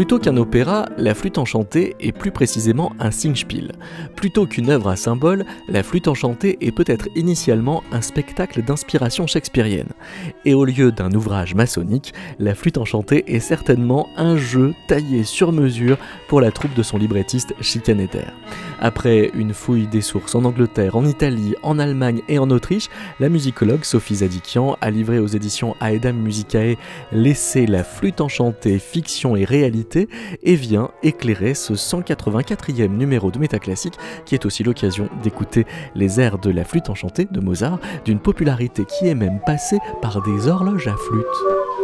Plutôt qu'un opéra, la flûte enchantée est plus précisément un singspiel. Plutôt qu'une œuvre à symbole, la flûte enchantée est peut-être initialement un spectacle d'inspiration shakespearienne. Et au lieu d'un ouvrage maçonnique, la flûte enchantée est certainement un jeu taillé sur mesure pour la troupe de son librettiste Chicaneter. Après une fouille des sources en Angleterre, en Italie, en Allemagne et en Autriche, la musicologue Sophie Zadikian a livré aux éditions Aedam Musicae Laisser la flûte enchantée, fiction et réalité et vient éclairer ce 184e numéro de Métaclassique qui est aussi l'occasion d'écouter les airs de la flûte enchantée de Mozart, d'une popularité qui est même passée par des horloges à flûte.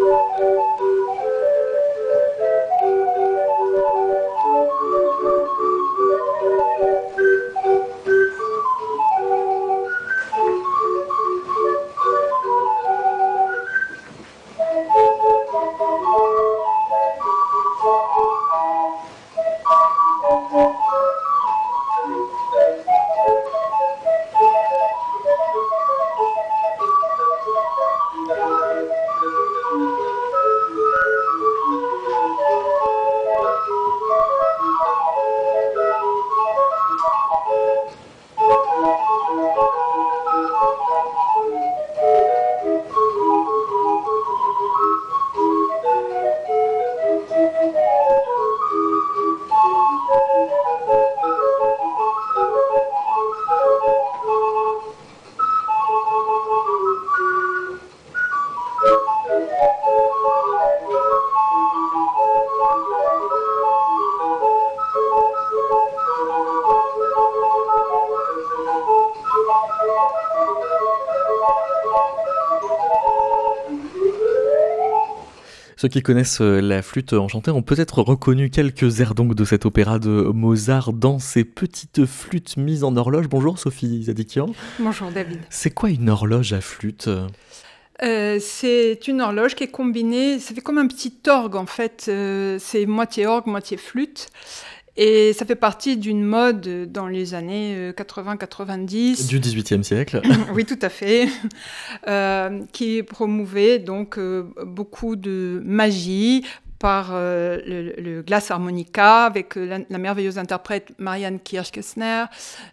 Ceux qui connaissent euh, la flûte enchantée ont peut-être reconnu quelques airs donc de cet opéra de Mozart dans ces petites flûtes mises en horloge. Bonjour Sophie Zadikian. Bonjour David. C'est quoi une horloge à flûte? Euh, c'est une horloge qui est combinée, ça fait comme un petit orgue en fait, euh, c'est moitié orgue, moitié flûte. Et ça fait partie d'une mode dans les années 80-90. Euh, du 18e siècle. oui, tout à fait. Euh, qui promouvait donc euh, beaucoup de magie, par euh, le, Glass Harmonica avec euh, la, merveilleuse interprète Marianne Kirschkessner,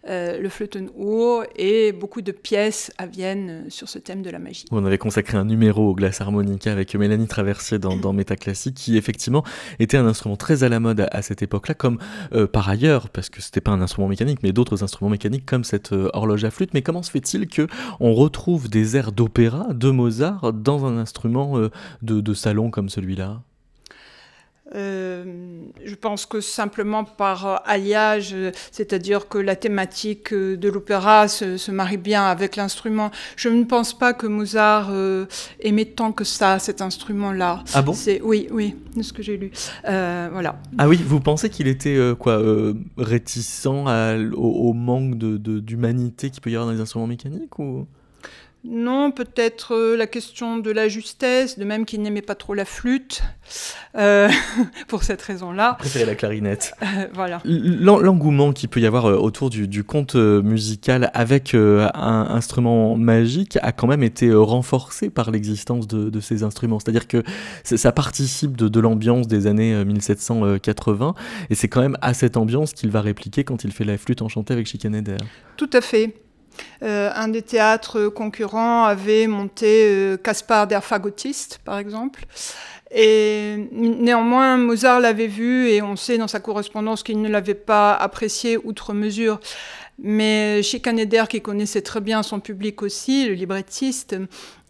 euh, le Flötenur et beaucoup de pièces à Vienne sur ce thème de la magie. On avait consacré un numéro au Glass Harmonica avec Mélanie Traversier dans, dans Métaclassique qui effectivement était un instrument très à la mode à, cette époque-là comme par ailleurs, parce que c'était pas un instrument mécanique mais d'autres instruments mécaniques comme cette horloge à flûte. Mais comment se fait-il que on retrouve des airs d'opéra de Mozart dans un instrument de salon comme celui-là? euh, je pense que simplement par euh, alliage, c'est-à-dire que la thématique euh, de l'opéra se, marie bien avec l'instrument. Je ne pense pas que Mozart aimait tant que ça cet instrument-là. Ah bon? Oui, oui, de ce que j'ai lu. voilà. Ah oui, vous pensez qu'il était quoi réticent au, manque d'humanité de, qu'il peut y avoir dans les instruments mécaniques ou? Non, peut-être euh, la question de la justesse, de même qu'il n'aimait pas trop la flûte, euh, pour cette raison-là. Préférait la clarinette. Euh, voilà. L'engouement qu'il peut y avoir autour du, conte musical avec un instrument magique a quand même été renforcé par l'existence de, ces instruments. C'est-à-dire que ça participe de, de l'ambiance des années 1780, et c'est quand même à cette ambiance qu'il va répliquer quand il fait la flûte enchantée avec Schikaneder. Tout à fait. Euh, un des théâtres concurrents avait monté euh, Caspar der Fagotiste, par exemple. Et néanmoins, Mozart l'avait vu et on sait dans sa correspondance qu'il ne l'avait pas apprécié outre mesure. Mais Schikaneder, qui connaissait très bien son public aussi, le librettiste,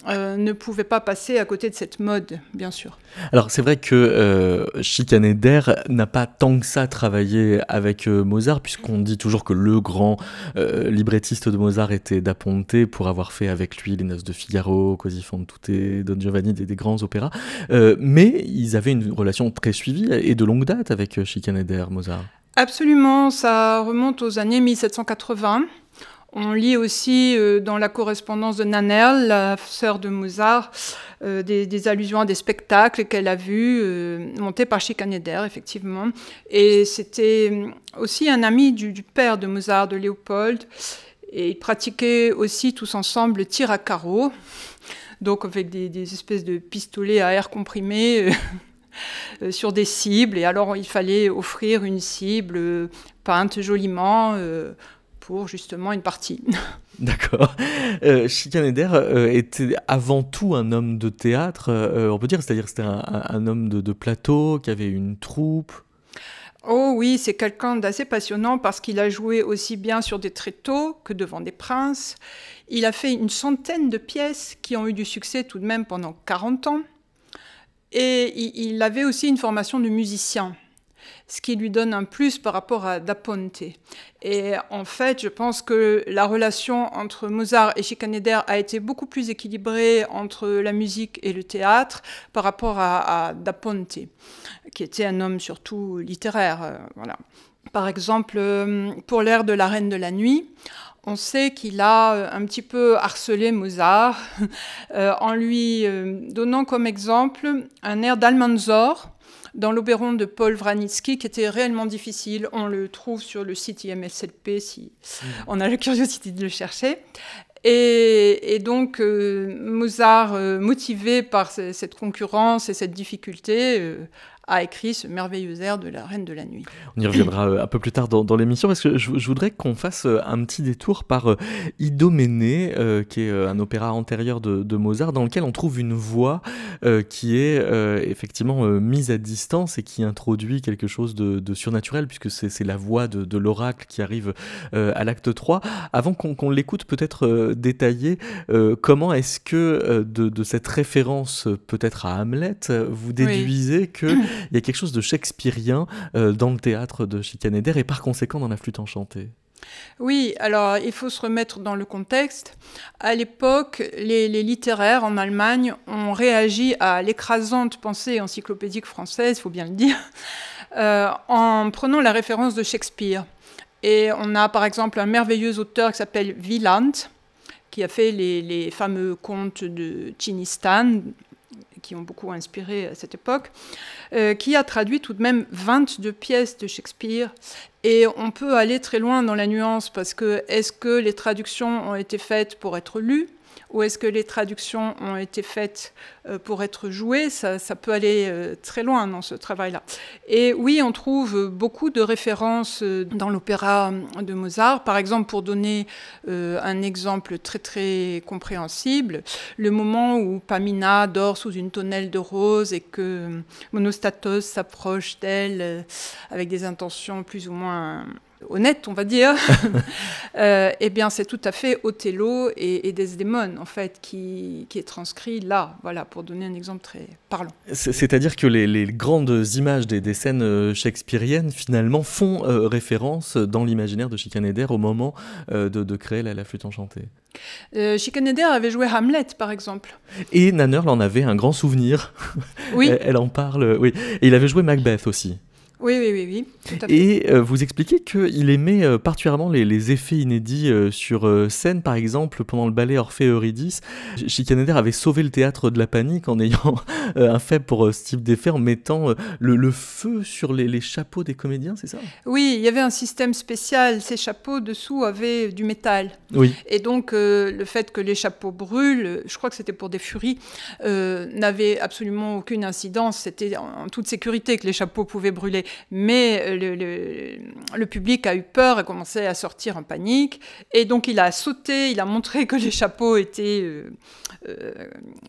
euh, ne pouvait pas passer à côté de cette mode, bien sûr. Alors c'est vrai que euh, Schikaneder n'a pas tant que ça travaillé avec euh, Mozart, puisqu'on dit toujours que le grand euh, librettiste de Mozart était Da Ponte pour avoir fait avec lui Les Noces de Figaro, Così fan tutte, Don Giovanni, des, des grands opéras. mais ils avaient une relation très suivie et de longue date avec Schikaneder, Mozart. Absolument, ça remonte aux années 1780. On lit aussi euh, dans la correspondance de Nannerl, la sœur de Mozart, euh, des, allusions à des spectacles qu'elle a vus euh, montés par Schikaneder, effectivement. Et c'était aussi un ami du, père de Mozart, de Léopold. Et ils pratiquaient aussi tous ensemble le tir à carreau, donc avec des, espèces de pistolets à air comprimé. Sur des cibles et alors il fallait offrir une cible peinte joliment pour justement une partie. D'accord. Euh, euh, était avant tout un homme de théâtre, euh, on peut dire, c'est-à-dire c'était un, homme de, plateau, qui avait une troupe. Oh oui, c'est quelqu'un d'assez passionnant parce qu'il a joué aussi bien sur des tréteaux que devant des princes. Il a fait une centaine de pièces qui ont eu du succès tout de même pendant 40 ans. Et il avait aussi une formation de musicien ce qui lui donne un plus par rapport à Da Ponte. Et en fait, je pense que la relation entre Mozart et Schikaneder a été beaucoup plus équilibrée entre la musique et le théâtre par rapport à, Da Ponte, qui était un homme surtout littéraire. Euh, voilà. Par exemple, euh, pour l'ère de la Reine de la Nuit, on sait qu'il a euh, un petit peu harcelé Mozart en lui donnant comme exemple un air d'Almanzor dans l'Oberon de Paul Wranitzky, qui était réellement difficile. On le trouve sur le site IMSLP si mmh. on a la curiosité de le chercher. Et, donc, euh, Mozart, euh, motivé par cette concurrence et cette difficulté, euh, a écrit ce merveilleux air de la Reine de la Nuit. On y reviendra euh, un peu plus tard dans, l'émission parce que je, voudrais qu'on fasse euh, un petit détour par euh, Idoménée, qui est un opéra antérieur de, Mozart, dans lequel on trouve une voix qui est effectivement mise à distance et qui introduit quelque chose de, surnaturel puisque c'est la voix de, l'oracle qui arrive à l'acte 3. Avant qu'on l'écoute peut-être détailler, comment est-ce que de, cette référence peut-être à Hamlet, vous déduisez que il y a quelque chose de shakespearien euh, dans le théâtre de Chicanéder et par conséquent dans la flûte enchantée. Oui, alors il faut se remettre dans le contexte. À l'époque, les, littéraires en Allemagne ont réagi à l'écrasante pensée encyclopédique française, il faut bien le dire, euh, en prenant la référence de Shakespeare. Et on a par exemple un merveilleux auteur qui s'appelle Wieland, qui a fait les, les fameux contes de Chinistan, qui ont beaucoup inspiré à cette époque, euh, qui a traduit tout de même 22 pièces de Shakespeare. Et on peut aller très loin dans la nuance parce que est-ce que les traductions ont été faites pour être lues? Ou est-ce que les traductions ont été faites euh, pour être jouées? Ça, peut aller euh, très loin dans ce travail-là. Et oui, on trouve beaucoup de références euh, dans l'opéra de Mozart. Par exemple, pour donner un exemple très très compréhensible, le moment où Pamina dort sous une tonnelle de roses et que Monostatos s'approche d'elle avec des intentions plus ou moins honnête, on va dire, euh, eh bien, c'est tout à fait Othello et, Desdemone, en fait, qui, est transcrit là, voilà, pour donner un exemple très parlant. C'est-à-dire que les, grandes images des, scènes euh, shakespeariennes, finalement, font euh, référence dans l'imaginaire de Schikaneder au moment de, créer la, flûte enchantée. Euh, avait joué Hamlet, par exemple. Et Nannerl en avait un grand souvenir. Oui. elle, en parle, oui. Et il avait joué Macbeth aussi. Oui, oui, oui, oui. Tout à fait. Et euh, vous expliquez qu'il aimait euh, particulièrement les, effets inédits euh, sur scène, par exemple, pendant le ballet Orphée Eurydice. Schikaneder avait sauvé le théâtre de la panique en ayant un fait pour ce type d'effet, en mettant le, feu sur les, chapeaux des comédiens, c'est ça? Oui, il y avait un système spécial. Ces chapeaux dessous avaient du métal. Oui. Et donc, le fait que les chapeaux brûlent, je crois que c'était pour des furies, n'avait absolument aucune incidence. C'était en toute sécurité que les chapeaux pouvaient brûler mais euh, le, public a eu peur et commencé à sortir en panique. Et donc il a sauté, il a montré que les chapeaux étaient euh, euh,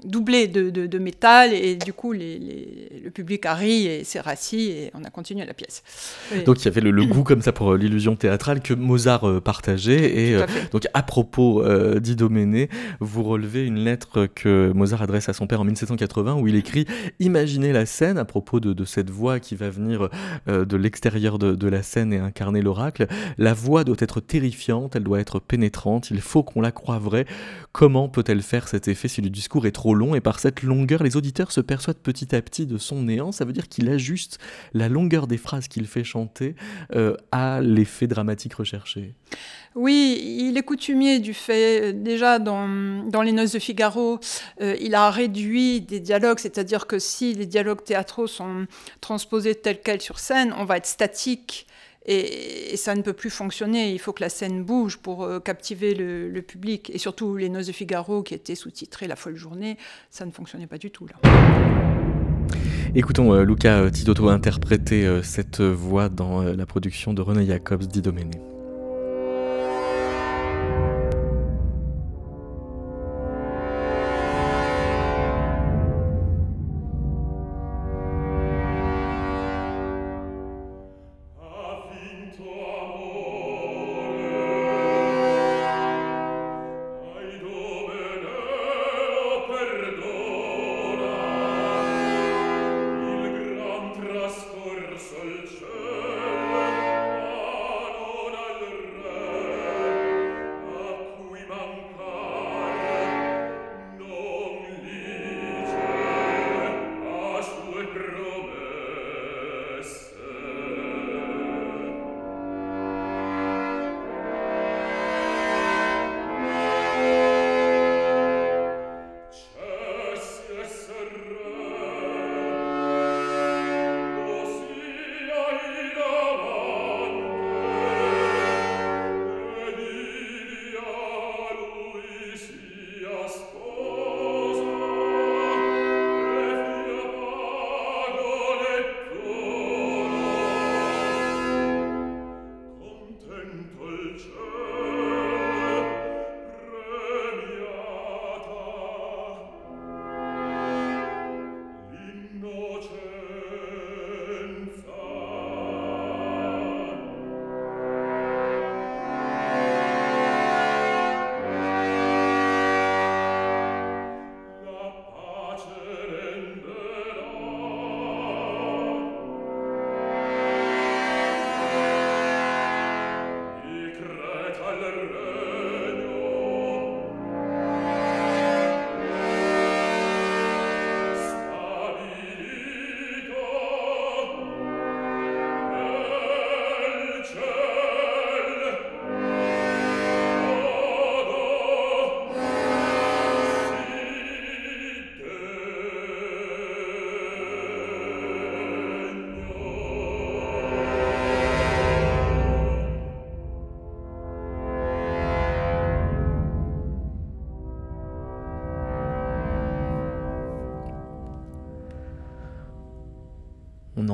doublés de, métal. Et du coup, le public a ri et s'est rassis et on a continué la pièce. Donc il y avait le, goût comme ça pour l'illusion théâtrale que Mozart partageait. Et donc à propos d'Idoménée, vous relevez une lettre que Mozart adresse à son père en 1780 où il écrit Imaginez la scène à propos de, de cette voix qui va venir de l'extérieur de, la scène et incarner l'oracle. La voix doit être terrifiante, elle doit être pénétrante, il faut qu'on la croie vraie. Comment peut-elle faire cet effet si le discours est trop long et par cette longueur, les auditeurs se persuadent petit à petit de son néant? Ça veut dire qu'il ajuste la longueur des phrases qu'il fait chanter euh, à l'effet dramatique recherché. Oui, il est coutumier du fait, déjà dans, Les Noces de Figaro, euh, il a réduit des dialogues, c'est-à-dire que si les dialogues théâtraux sont transposés tels quels sur scène, on va être statique et, ça ne peut plus fonctionner. Il faut que la scène bouge pour euh, captiver le, public. Et surtout, Les Noces de Figaro, qui étaient sous-titrées La folle journée, ça ne fonctionnait pas du tout là. Écoutons euh, Luca Tidotto interpréter cette voix dans la production de René Jacobs d'Idoménée. On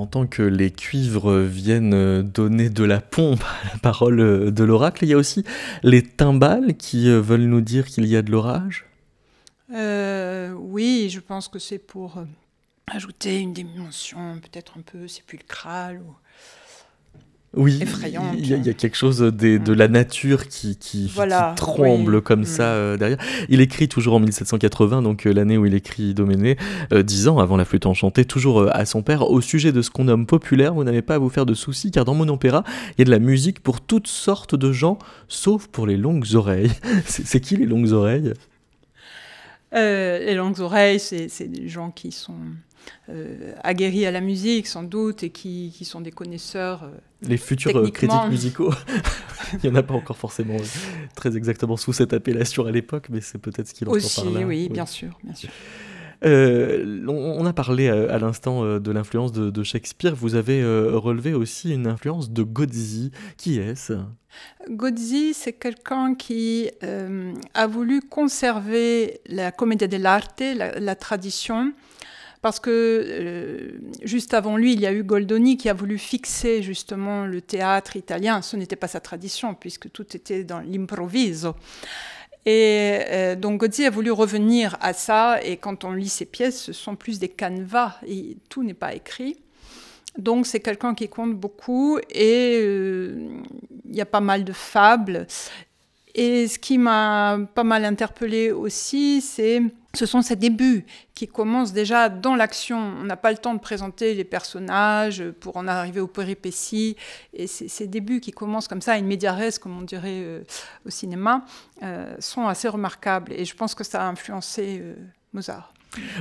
entend que les cuivres viennent donner de la pompe à la parole de l'oracle. Il y a aussi les timbales qui veulent nous dire qu'il y a de l'orage euh, Oui, je pense que c'est pour euh, ajouter une dimension peut-être un peu sépulcrale. Oui, Il y, a quelque chose de, de la nature qui, qui, tremble comme mm. ça euh, derrière. Il écrit toujours en 1780, donc euh, l'année où il écrit Doménée, euh, dix ans avant la flûte enchantée, toujours à son père, au sujet de ce qu'on nomme populaire, vous n'avez pas à vous faire de soucis, car dans mon opéra, il y a de la musique pour toutes sortes de gens, sauf pour les longues oreilles. c'est qui les longues oreilles? Les longues oreilles, c'est des gens qui sont aguerris à la musique sans doute et qui, qui sont des connaisseurs. Euh, les futurs euh, critiques musicaux. Il n'y en a pas encore forcément très exactement sous cette appellation à l'époque, mais c'est peut-être ce qu'il entend Aussi, par là. Oui, oui, bien sûr, bien sûr. on, a parlé à, l'instant de l'influence de, Shakespeare. Vous avez relevé aussi une influence de Gozzi. Qui est-ce? Gozzi, c'est quelqu'un qui a voulu conserver la commedia dell'arte, la, la tradition, parce que euh, juste avant lui, il y a eu Goldoni qui a voulu fixer justement le théâtre italien. Ce n'était pas sa tradition, puisque tout était dans l'improviso. Et euh, donc Gozzi a voulu revenir à ça, et quand on lit ses pièces, ce sont plus des canevas, et tout n'est pas écrit. Donc c'est quelqu'un qui compte beaucoup, et euh, il y a pas mal de fables. Et ce qui m'a pas mal interpellé aussi, c'est ce sont ces débuts qui commencent déjà dans l'action. On n'a pas le temps de présenter les personnages pour en arriver aux péripéties. Et ces débuts qui commencent comme ça, une médiaresse, comme on dirait euh, au cinéma, euh, sont assez remarquables. Et je pense que ça a influencé euh, Mozart.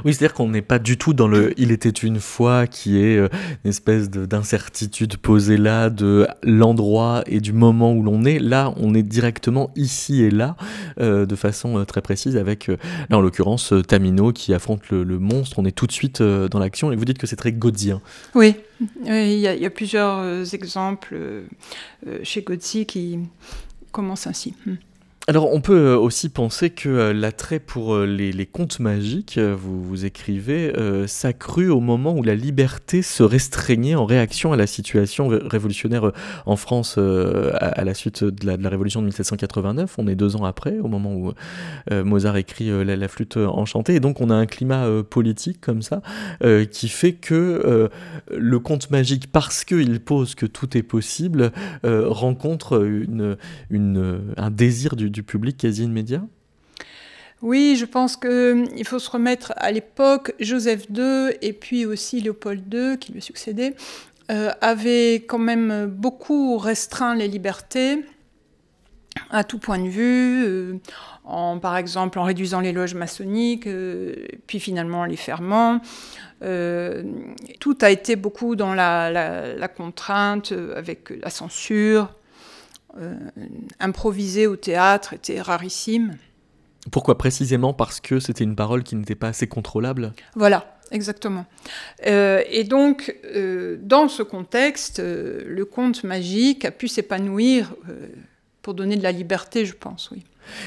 Oui, c'est-à-dire qu'on n'est pas du tout dans le il était une fois qui est euh, une espèce d'incertitude posée là de l'endroit et du moment où l'on est. Là, on est directement ici et là euh, de façon euh, très précise avec, là en l'occurrence, Tamino qui affronte le, monstre. On est tout de suite dans l'action et vous dites que c'est très godien. Oui, il y, a plusieurs exemples chez Godzi qui commencent ainsi. Alors on peut euh, aussi penser que euh, l'attrait pour euh, les, contes magiques, vous, vous écrivez, s'accrut au moment où la liberté se restreignait en réaction à la situation révolutionnaire en France à, la suite de la, révolution de 1789. On est deux ans après, au moment où Mozart écrit la, flûte enchantée. Et donc on a un climat politique comme ça qui fait que le conte magique, parce qu'il pose que tout est possible, rencontre un désir du public quasi immédiat oui, je pense qu'il euh, faut se remettre à l'époque. Joseph II et puis aussi Léopold II, qui lui succédait, euh, avaient quand même beaucoup restreint les libertés à tout point de vue, euh, en, par exemple en réduisant les loges maçonniques, puis finalement en les fermant. tout a été beaucoup dans la contrainte, avec la censure, euh, improviser au théâtre était rarissime. Pourquoi précisément Parce que c'était une parole qui n'était pas assez contrôlable? Voilà, exactement. Euh, et donc, euh, dans ce contexte, le conte magique a pu s'épanouir pour donner de la liberté, je pense, oui.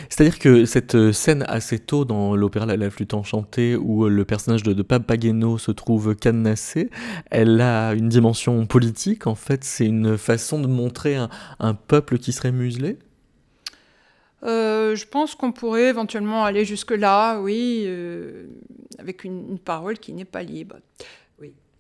C'est-à-dire que cette euh, scène assez tôt dans l'opéra La, Flûte enchantée, où euh, le personnage de, de Papageno se trouve cadenassé, elle a une dimension politique. En fait, c'est une façon de montrer un, peuple qui serait muselé? Euh, je pense qu'on pourrait éventuellement aller jusque-là, oui, avec une, parole qui n'est pas libre.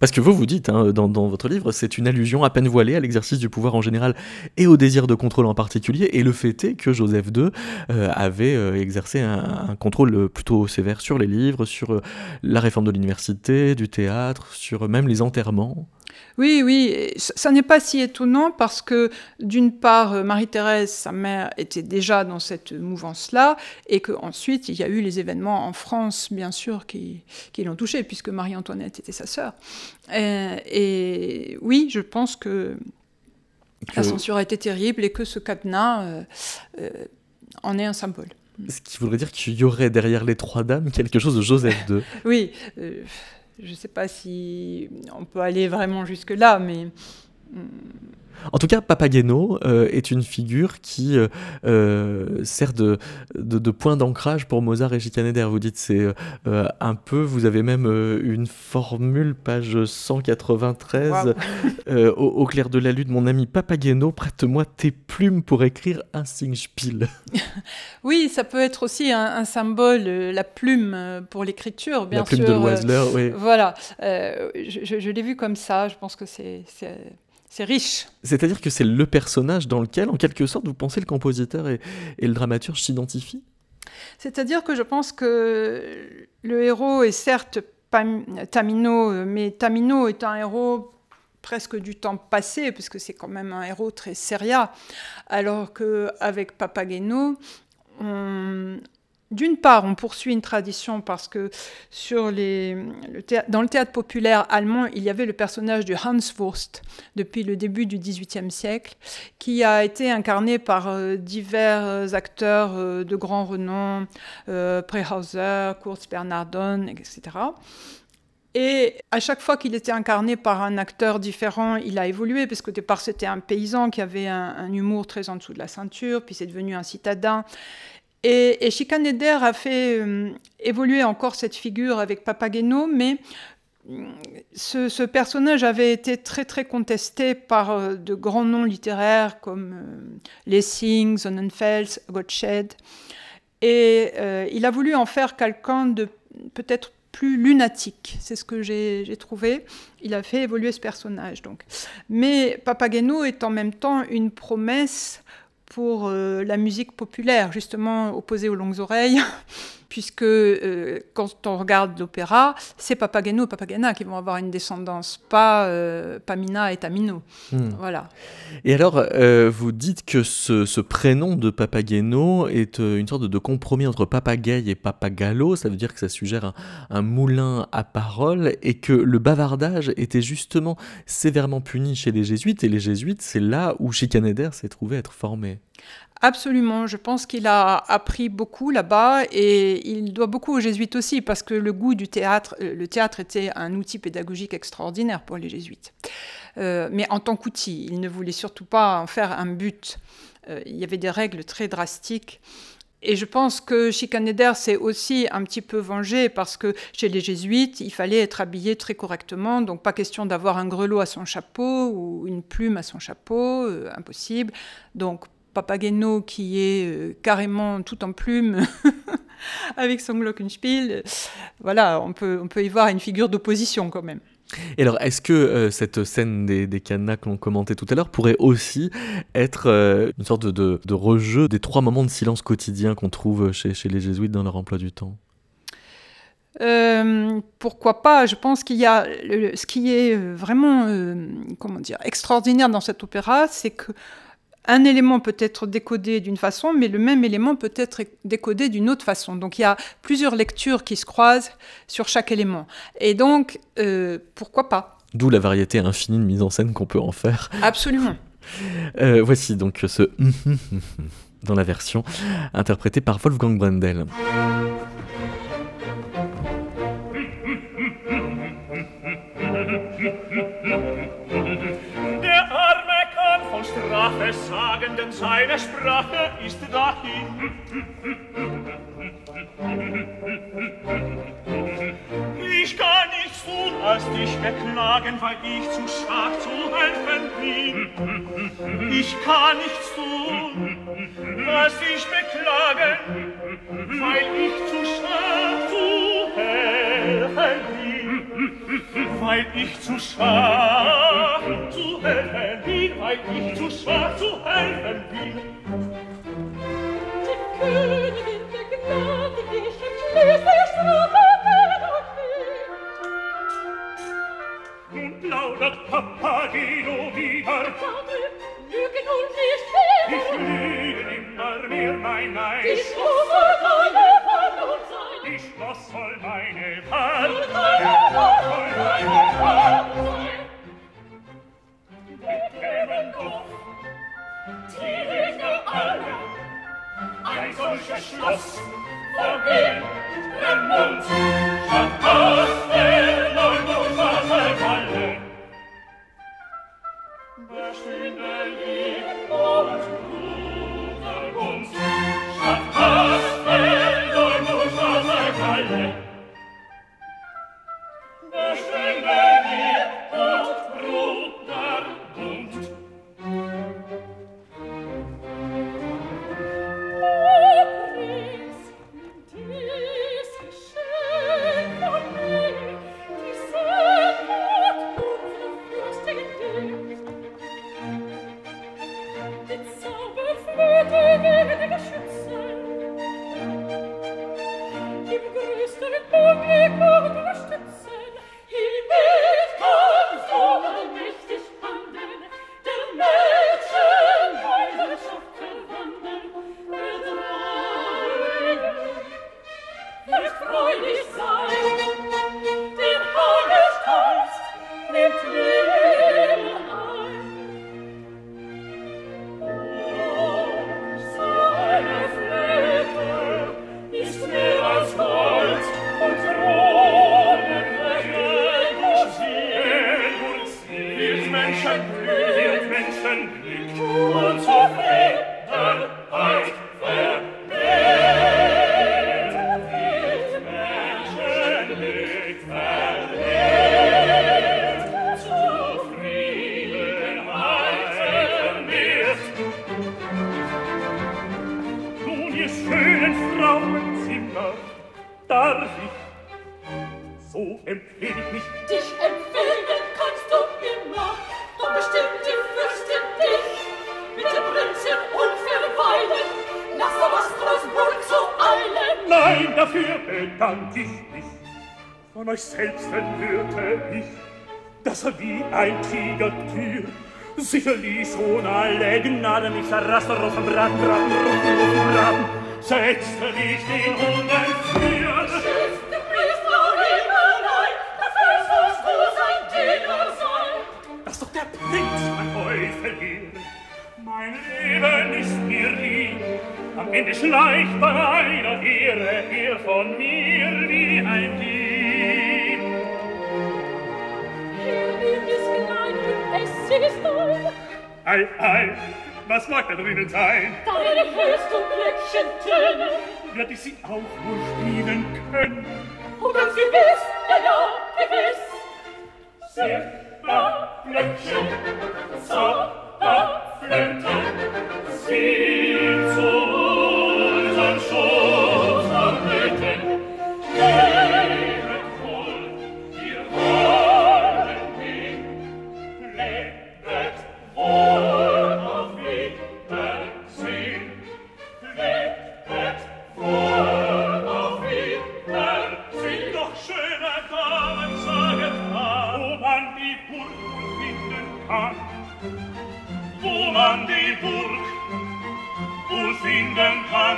Parce que vous, vous dites hein, dans, votre livre, c'est une allusion à peine voilée à l'exercice du pouvoir en général et au désir de contrôle en particulier. Et le fait est que Joseph II euh, avait euh, exercé un, contrôle plutôt sévère sur les livres, sur euh, la réforme de l'université, du théâtre, sur même les enterrements. Oui, oui, ça n'est pas si étonnant parce que d'une part, euh, Marie-Thérèse, sa mère, était déjà dans cette mouvance-là, et qu'ensuite, il y a eu les événements en France, bien sûr, qui, l'ont touchée, puisque Marie-Antoinette était sa sœur. Et, oui, je pense que la censure a été terrible et que ce cadenas euh, euh, en est un symbole. Ce qui voudrait dire qu'il y aurait derrière les trois dames quelque chose de Joseph II. oui je ne sais pas si on peut aller vraiment jusque-là, mais hmm, en tout cas, Papageno euh, est une figure qui euh, euh, sert de, de, point d'ancrage pour Mozart et Schikaneder. Vous dites c'est un peu, vous avez même une formule, page 193, au, clair de la lune, mon ami Papageno, prête-moi tes plumes pour écrire un Singspiel. oui, ça peut être aussi un, symbole, la plume pour l'écriture, bien sûr. La plume de Loisler, oui. Voilà, je, je l'ai vu comme ça, je pense que c'est c'est riche. C'est-à-dire que c'est le personnage dans lequel, en quelque sorte, vous pensez le compositeur et, le dramaturge s'identifient? C'est-à-dire que je pense que le héros est certes Tamino, mais Tamino est un héros presque du temps passé, puisque c'est quand même un héros très sérieux, alors qu'avec Papageno, on, d'une part, on poursuit une tradition parce que dans le théâtre populaire allemand, il y avait le personnage du Hanswurst depuis le début du XVIIIe siècle, qui a été incarné par euh, divers acteurs euh, de grand renom, euh, Prehauser, Kurz Bernardon, etc. Et à chaque fois qu'il était incarné par un acteur différent, il a évolué, parce qu'au départ c'était un paysan qui avait un, un, humour très en dessous de la ceinture, puis c'est devenu un citadin. Et, et Schikaneder a fait euh, évoluer encore cette figure avec Papageno, mais mm, ce, personnage avait été très très contesté par euh, de grands noms littéraires comme euh, Lessing, Sonnenfels, Gottsched. Et il a voulu en faire quelqu'un de peut-être plus lunatique. C'est ce que j'ai trouvé. Il a fait évoluer ce personnage. Donc. Mais Papageno est en même temps une promesse pour euh, la musique populaire, justement opposée aux longues oreilles, puisque euh, quand on regarde l'opéra, c'est Papageno et Papagena qui vont avoir une descendance, pas euh, Pamina et Tamino. Hmm. Voilà. Et alors, euh, vous dites que ce, prénom de Papageno est une sorte de, compromis entre papagaye et papagallo, ça veut dire que ça suggère un, un moulin à parole, et que le bavardage était justement sévèrement puni chez les jésuites, et les jésuites, c'est là où Chicaneder s'est trouvé être formé. Absolument, je pense qu'il a appris beaucoup là-bas et il doit beaucoup aux jésuites aussi parce que le goût du théâtre, euh, le théâtre était un outil pédagogique extraordinaire pour les jésuites. Euh, mais en tant qu'outil, il ne voulait surtout pas en faire un but. Euh, il y avait des règles très drastiques. Et je pense que Schikaneder s'est aussi un petit peu vengé parce que chez les jésuites, il fallait être habillé très correctement, donc pas question d'avoir un grelot à son chapeau ou une plume à son chapeau, impossible. Donc Papageno qui est euh, carrément tout en plume avec son glockenspiel. Voilà, on peut, on peut y voir une figure d'opposition quand même. Et alors, est-ce que euh, cette scène des, des cadenas que l'on commentait tout à l'heure pourrait aussi être euh, une sorte de, de, rejeu des trois moments de silence quotidien qu'on trouve chez, chez, les jésuites dans leur emploi du temps? Pourquoi pas? Je pense qu'il y a ce qui est vraiment comment dire extraordinaire dans cet opéra, c'est que un élément peut être décodé d'une façon, mais le même élément peut être décodé d'une autre façon. Donc il y a plusieurs lectures qui se croisent sur chaque élément. Et donc, euh, pourquoi pas? D'où la variété infinie de mise en scène qu'on peut en faire. Absolument. Euh, voici donc ce dans la version interprétée par Wolfgang Brendel. Sagen, denn seine Sprache ist dahin. Ich kann nichts tun, als dich beklagen, weil ich zu schwach zu helfen bin. Ich kann nichts tun, als dich beklagen, weil ich zu schwach zu helfen bin. weil ich zu schwach zu helfen bin, weil ich zu schwach zu helfen bin. Die Königin der Gnade, die ich entschließe, strafe Welt und Nun plaudert Papageno wieder. Vater, lügen und nicht mehr. Ich lüge nimmer mehr, nein, nein. Ich rufe deine Verlust ich was soll meine Wahl? Was soll meine Wahl? Wir doch die Wege alle, ein solches Schloss vergehen, wenn uns statt aus der Neumond was erfalle. Bestünde lieb und gut, euch selbst erhörte ich, dass er wie ein Tiger tür, sicherlich schon alle Gnade mich zerrasten, rossen, braten, braten, rossen, rossen, braten, setzte mich den Hunden für. Schiff, du bist doch immer allein, das ist, was du sein Diener sein. Dass doch der Prinz mein Häufel hier, mein Leben ist mir lieb, am Ende schleicht bei einer Ehre er von mir wie ein Tier. ist Festung. Ei, ei, was mag da drinnen sein? Deine Hörst und Glöckchen tönen. Wird ich sie auch wohl spielen können? Und ganz gewiss, ja, ja, gewiss. Sehr da Glöckchen, so da Flöte, sie zu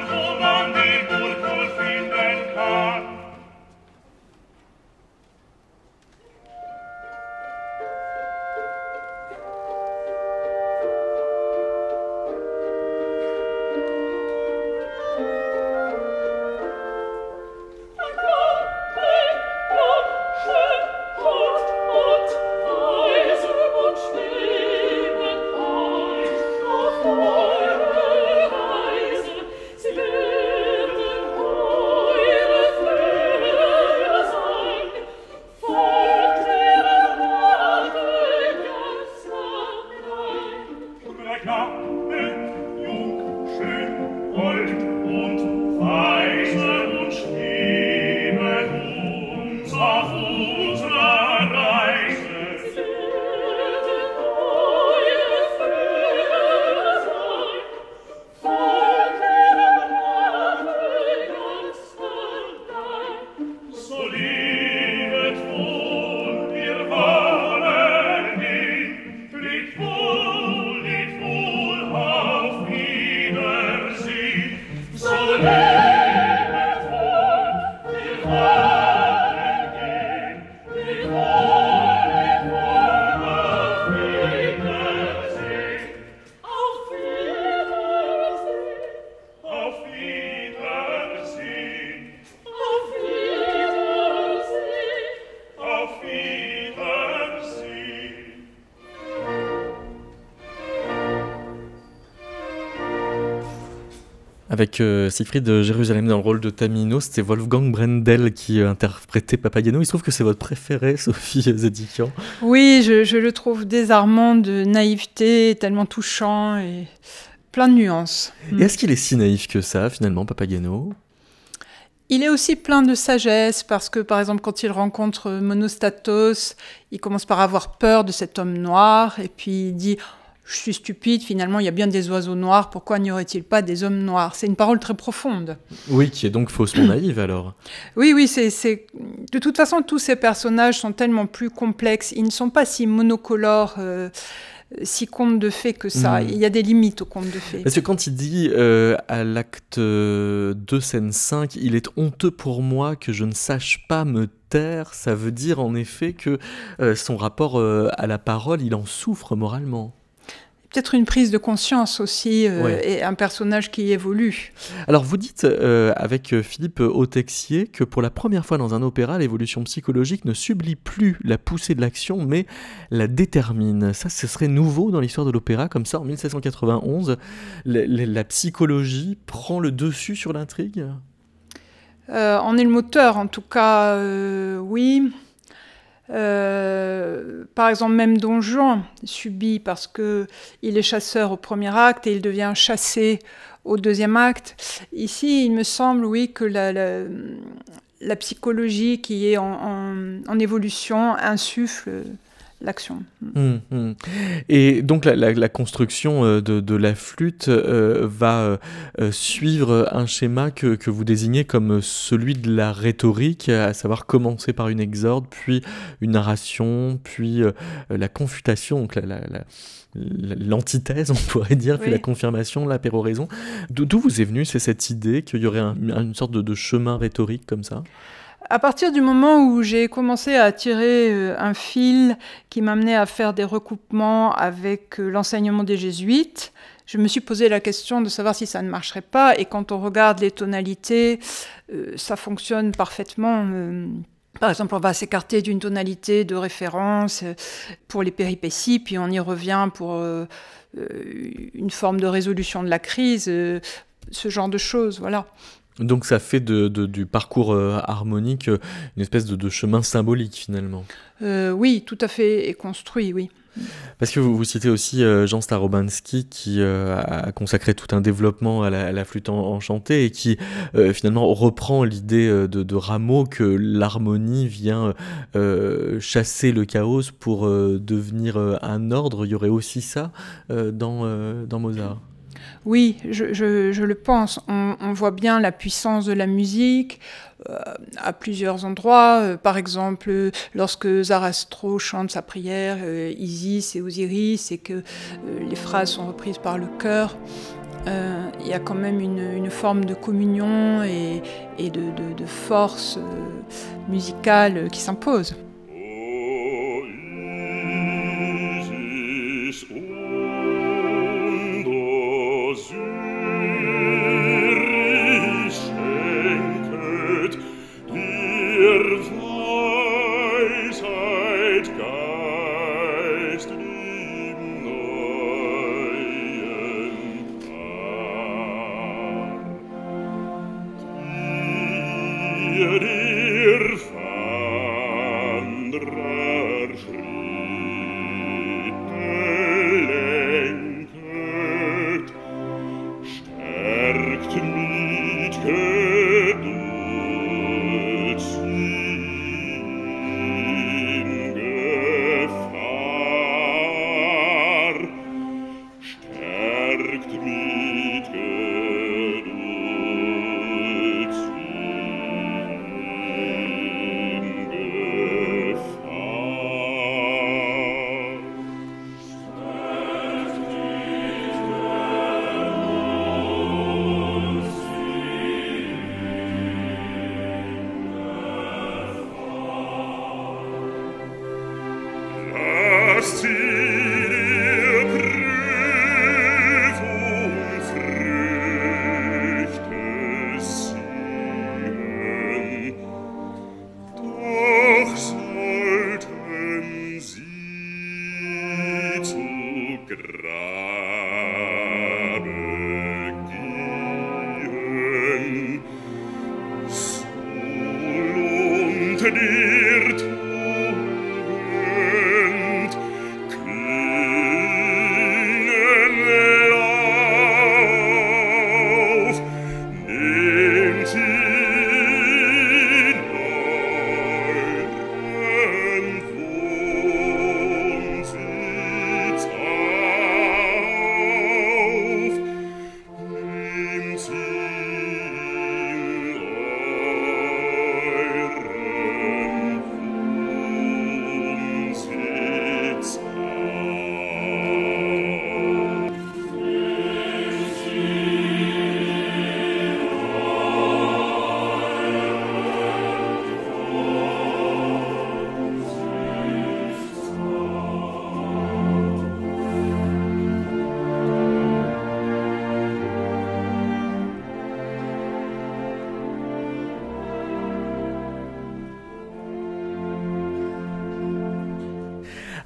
one. Avec euh, Siegfried de Jérusalem dans le rôle de Tamino, c'était Wolfgang Brendel qui euh, interprétait Papageno. Il se trouve que c'est votre préféré, Sophie Zedikian. Oui, je, je le trouve désarmant de naïveté, tellement touchant et plein de nuances. Et est-ce qu'il est si naïf que ça, finalement, Papageno Il est aussi plein de sagesse parce que, par exemple, quand il rencontre Monostatos, il commence par avoir peur de cet homme noir et puis il dit Je suis stupide, finalement, il y a bien des oiseaux noirs, pourquoi n'y aurait-il pas des hommes noirs? C'est une parole très profonde. Oui, qui est donc faussement naïve alors. Oui, oui, c'est, c'est... De toute façon, tous ces personnages sont tellement plus complexes. Ils ne sont pas si monocolores, euh, si contes de fées que ça. Mm. Il y a des limites aux contes de fées. Parce que quand il dit euh, à l'acte euh, 2, scène 5, il est honteux pour moi que je ne sache pas me taire, ça veut dire en effet que euh, son rapport à la parole, il en souffre moralement. Peut-être une prise de conscience aussi, euh, Ouais. et un personnage qui évolue. Alors vous dites euh, avec euh, Philippe Autexier que pour la première fois dans un opéra, l'évolution psychologique ne sublie plus la poussée de l'action, mais la détermine. Ça, ce serait nouveau dans l'histoire de l'opéra, comme ça en 1791, la, la- la psychologie prend le dessus sur l'intrigue? Euh, en est le moteur, en tout cas, oui. Euh, par exemple, même Don Juan subit parce que il est chasseur au premier acte et il devient chassé au deuxième acte. Ici, il me semble, oui, que la, psychologie qui est en évolution insuffle l'action. Hum, hum. Et donc la, la- la construction euh, de, de la flûte euh, va euh, suivre un schéma que, que vous désignez comme celui de la rhétorique, à savoir commencer par une exorde, puis une narration, puis euh, la confutation, donc la- la- la- la- l'antithèse, on pourrait dire, puis la confirmation, la péroraison. D'où d'où vous est venue c'est cette idée qu'il y aurait un- une sorte de, de chemin rhétorique comme ça? À partir du moment où j'ai commencé à tirer euh, un fil qui m'amenait à faire des recoupements avec euh, l'enseignement des jésuites, je me suis posé la question de savoir si ça ne marcherait pas. Et quand on regarde les tonalités, euh, ça fonctionne parfaitement. par exemple, on va s'écarter d'une tonalité de référence pour les péripéties, puis on y revient pour une forme de résolution de la crise, ce genre de choses, voilà. Donc ça fait de, de- du parcours euh, harmonique euh, une espèce de, de chemin symbolique finalement. Euh, oui, tout à fait, et construit, oui. Parce que vous, vous citez aussi euh, Jean Starobinsky qui euh, a consacré tout un développement à la, à la flûte en- enchantée et qui euh, finalement reprend l'idée de, de Rameau que l'harmonie vient chasser le chaos pour devenir un ordre. Il y aurait aussi ça dans, dans Mozart. Oui, je, le pense. On, voit bien la puissance de la musique euh, à plusieurs endroits. Euh, par exemple, lorsque Zarastro chante sa prière, euh, Isis et Osiris, et que les phrases sont reprises par le chœur, il y a quand même une, forme de communion et, de, force musicale qui s'impose.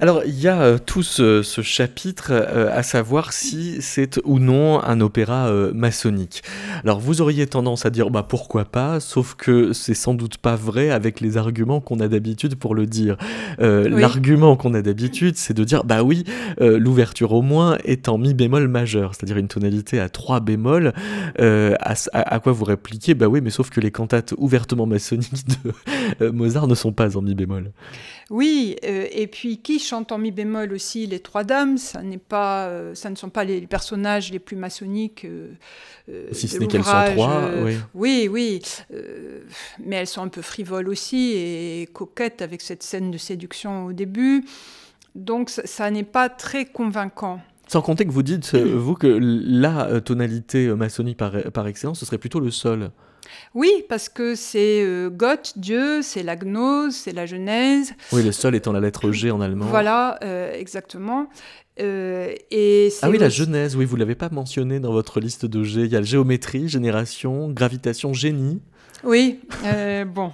Alors, il y a euh, tout ce, ce chapitre euh, à savoir si c'est ou non un opéra euh, maçonnique. Alors, vous auriez tendance à dire bah pourquoi pas, sauf que c'est sans doute pas vrai avec les arguments qu'on a d'habitude pour le dire. Euh, Oui. L'argument qu'on a d'habitude, c'est de dire bah oui, euh, l'ouverture au moins est en mi bémol majeur, c'est-à-dire une tonalité à 3 bémols. Euh, à, à- à quoi vous répliquez bah oui, mais sauf que les cantates ouvertement maçonniques de Mozart ne sont pas en mi bémol. Oui, euh, et puis qui chante en mi bémol aussi les trois dames. Ça n'est pas, euh, ça ne sont pas les personnages les plus maçonniques. euh, Si ce n'est qu'elles sont trois, oui. Oui, oui. mais elles sont un peu frivoles aussi et coquettes avec cette scène de séduction au début. Donc ça, ça n'est pas très convaincant. Sans compter que vous dites, vous, que la tonalité maçonnique par, par excellence, ce serait plutôt le sol. Oui, parce que c'est euh, Gott, Dieu, c'est la gnose, c'est la Genèse. Oui, le sol étant la lettre G en allemand. Voilà, euh, exactement. Euh, et Ah oui, la Genèse, oui, vous l'avez pas mentionné dans votre liste de G. Il y a géométrie, génération, gravitation, génie. Oui, euh, bon.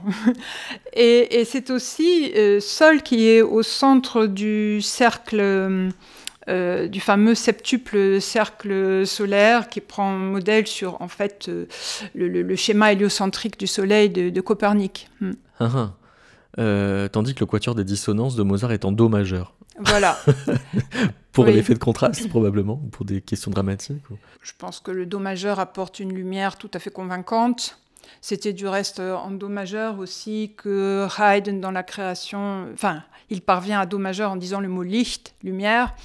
Et, et c'est aussi euh, Sol qui est au centre du cercle, euh, du fameux septuple cercle solaire qui prend modèle sur en fait euh, le, le- le schéma héliocentrique du Soleil de, de Copernic. Hmm. Ah, ah. Euh, tandis que le quatuor des dissonances de Mozart est en Do majeur. Voilà. Pour Oui. l'effet de contraste, probablement, ou pour des questions dramatiques. ou- Je pense que le Do majeur apporte une lumière tout à fait convaincante. C'était du reste en Do majeur aussi que Haydn dans la création, enfin, il parvient à Do majeur en disant le mot Licht, lumière.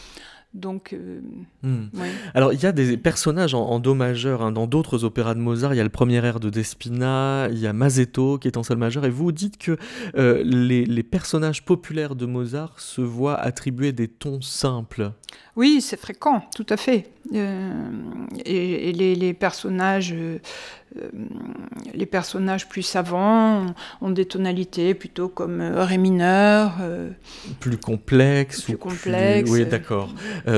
Donc, euh, Hmm. Alors, il y a des personnages en, en Do majeur hein, dans d'autres opéras de Mozart. Il y a le premier air de Despina, il y a Mazetto qui est en sol majeur. Et vous dites que euh, les, les personnages populaires de Mozart se voient attribuer des tons simples. Oui, c'est fréquent, tout à fait. Euh, et et les, les personnages, euh, euh, les personnages plus savants ont, des tonalités plutôt comme ré mineur. plus complexes Plus ou Oui, d'accord.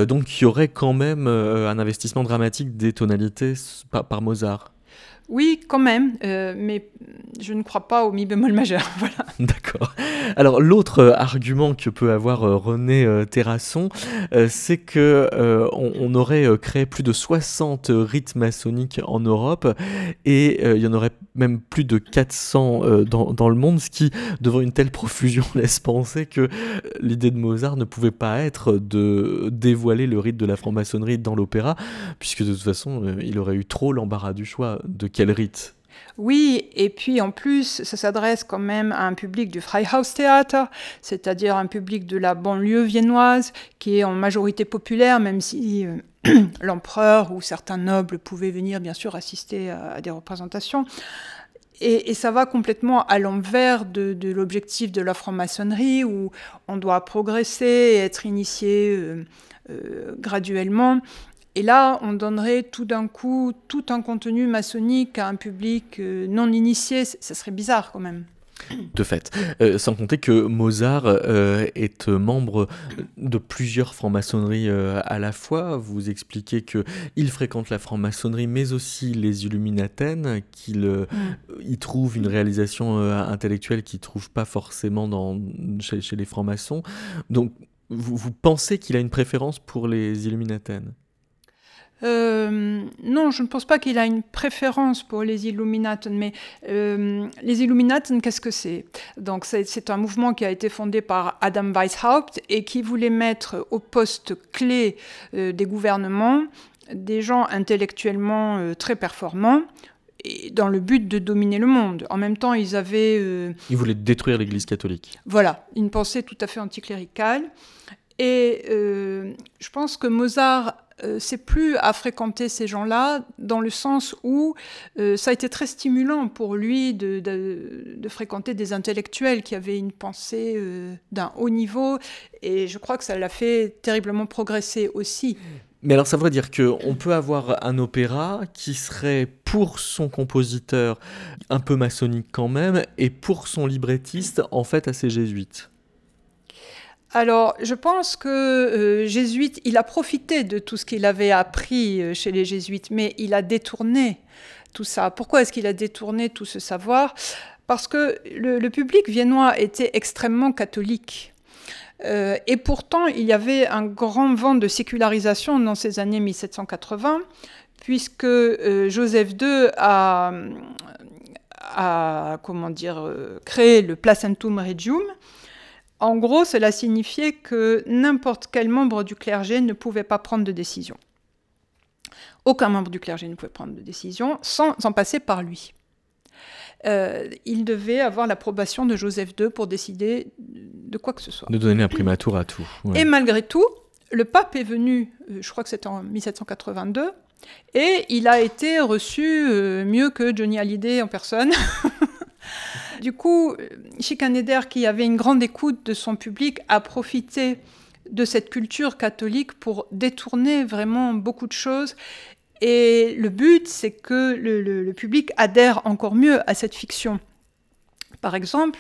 Donc il y aurait quand même un investissement dramatique des tonalités par Mozart. Oui, quand même, euh, mais je ne crois pas au mi bémol majeur. Voilà. D'accord. Alors l'autre euh, argument que peut avoir euh, René Terrasson, c'est que on, aurait créé plus de 60 rites maçonniques en Europe et il y en aurait même plus de 400 euh, dans, dans le monde, ce qui, devant une telle profusion, laisse penser que l'idée de Mozart ne pouvait pas être de dévoiler le rite de la franc-maçonnerie dans l'opéra, puisque de toute façon, il aurait eu trop l'embarras du choix de quel rite? Oui, et puis en plus, ça s'adresse quand même à un public du Freihaustheater, c'est-à-dire un public de la banlieue viennoise, qui est en majorité populaire, même si euh, l'empereur ou certains nobles pouvaient venir bien sûr assister à, des représentations. Et, ça va complètement à l'envers de, de l'objectif de la franc-maçonnerie, où on doit progresser et être initié euh, euh, graduellement. Et là, on donnerait tout d'un coup tout un contenu maçonnique à un public euh, non initié. Ça serait bizarre quand même. De fait. Euh, sans compter que Mozart euh, est membre de plusieurs francs-maçonneries euh, à la fois. Vous expliquez que il fréquente la franc-maçonnerie, mais aussi les Illuminaten, qu'il euh, y trouve une réalisation intellectuelle qu'il ne trouve pas forcément dans, chez, chez les francs-maçons. Donc, vous, vous pensez qu'il a une préférence pour les Illuminaten Euh, non, je ne pense pas qu'il a une préférence pour les Illuminaten, mais euh, les Illuminaten, qu'est-ce que c'est? Donc, c'est un mouvement qui a été fondé par Adam Weishaupt et qui voulait mettre au poste clé euh, des gouvernements des gens intellectuellement très performants et dans le but de dominer le monde. En même temps, ils avaient euh, Il voulait détruire l'Église catholique. voilà, une pensée tout à fait anticléricale. Et euh, je pense que Mozart euh, s'est plus à fréquenter ces gens-là, dans le sens où euh, ça a été très stimulant pour lui de, fréquenter des intellectuels qui avaient une pensée euh, d'un haut niveau. Et je crois que ça l'a fait terriblement progresser aussi. Mais alors ça voudrait dire qu'on peut avoir un opéra qui serait pour son compositeur un peu maçonnique quand même, et pour son librettiste en fait assez jésuite. Alors, je pense que euh, jésuite, il a profité de tout ce qu'il avait appris euh, chez les jésuites, mais il a détourné tout ça. Pourquoi est-ce qu'il a détourné tout ce savoir? Parce que le, public viennois était extrêmement catholique. Euh, et pourtant, il y avait un grand vent de sécularisation dans ces années 1780, puisque Joseph II a, a comment dire, créé le Placentum Regium. En gros, cela signifiait que n'importe quel membre du clergé ne pouvait pas prendre de décision. Aucun membre du clergé ne pouvait prendre de décision sans en passer par lui. euh, il devait avoir l'approbation de Joseph II pour décider de quoi que ce soit. De donner un primatur à tout. ouais. Et malgré tout, le pape est venu, euh, je crois que c'était en 1782, et il a été reçu euh, mieux que Johnny Hallyday en personne. du coup, Schikaneder, qui avait une grande écoute de son public, a profité de cette culture catholique pour détourner vraiment beaucoup de choses. Et le but, c'est que le public adhère encore mieux à cette fiction. Par exemple,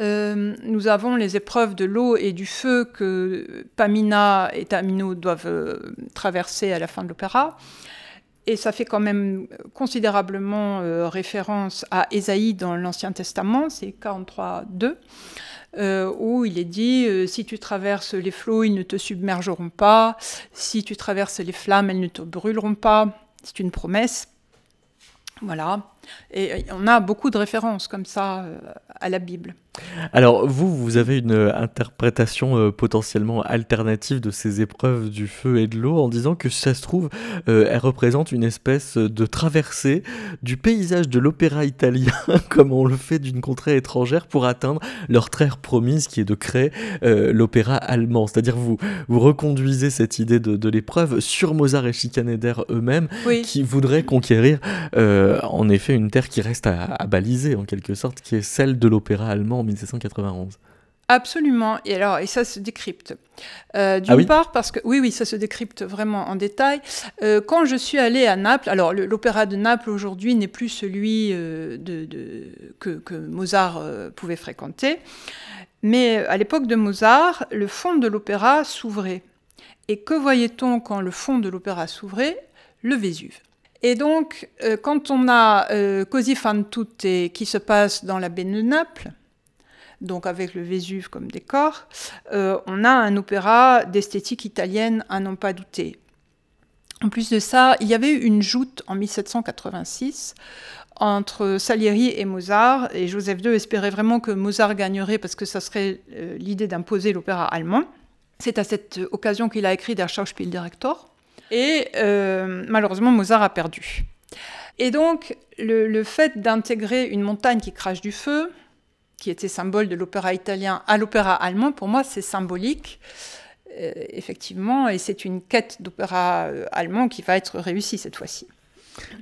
euh, nous avons les épreuves de l'eau et du feu que Pamina et Tamino doivent euh, traverser à la fin de l'opéra. Et ça fait quand même considérablement euh, référence à Ésaïe dans l'Ancien Testament, c'est 43.2, euh, où il est dit euh, si tu traverses les flots, ils ne te submergeront pas, si tu traverses les flammes, elles ne te brûleront pas. C'est une promesse. Voilà. Et on a beaucoup de références comme ça euh, à la Bible. Alors, vous, vous avez une euh, interprétation euh, potentiellement alternative de ces épreuves du feu et de l'eau en disant que si ça se trouve, euh, elles représentent une espèce de traversée du paysage de l'opéra italien, comme on le fait d'une contrée étrangère, pour atteindre leur terre promise qui est de créer euh, l'opéra allemand. C'est-à-dire, vous, vous reconduisez cette idée de, de l'épreuve sur Mozart et Schikaneder eux-mêmes, Oui. qui voudraient conquérir en effet une terre qui reste à, à baliser en quelque sorte, qui est celle de l'opéra allemand en 1791. Absolument. Et alors, et ça se décrypte. Euh, D'une Ah oui part, parce que oui, oui, ça se décrypte vraiment en détail. Euh, quand je suis allée à Naples, alors l'opéra de Naples aujourd'hui n'est plus celui euh, de, de- que, que Mozart euh, pouvait fréquenter, mais à l'époque de Mozart, le fond de l'opéra s'ouvrait. Et que voyait-on quand le fond de l'opéra s'ouvrait? Le Vésuve. Et donc, quand on a Così fan tutte qui se passe dans la baie de Naples, donc avec le Vésuve comme décor, euh, on a un opéra d'esthétique italienne à n'en pas douter. En plus de ça, il y avait eu une joute en 1786 entre Salieri et Mozart, et Joseph II espérait vraiment que Mozart gagnerait parce que ça serait euh, l'idée d'imposer l'opéra allemand. C'est à cette occasion qu'il a écrit Der Schauspieldirektor, et euh, malheureusement Mozart a perdu. Et donc le, le fait d'intégrer une montagne qui crache du feu, qui était symbole de l'opéra italien à l'opéra allemand, pour moi, c'est symbolique, euh, effectivement, et c'est une quête d'opéra euh, allemand qui va être réussie cette fois-ci.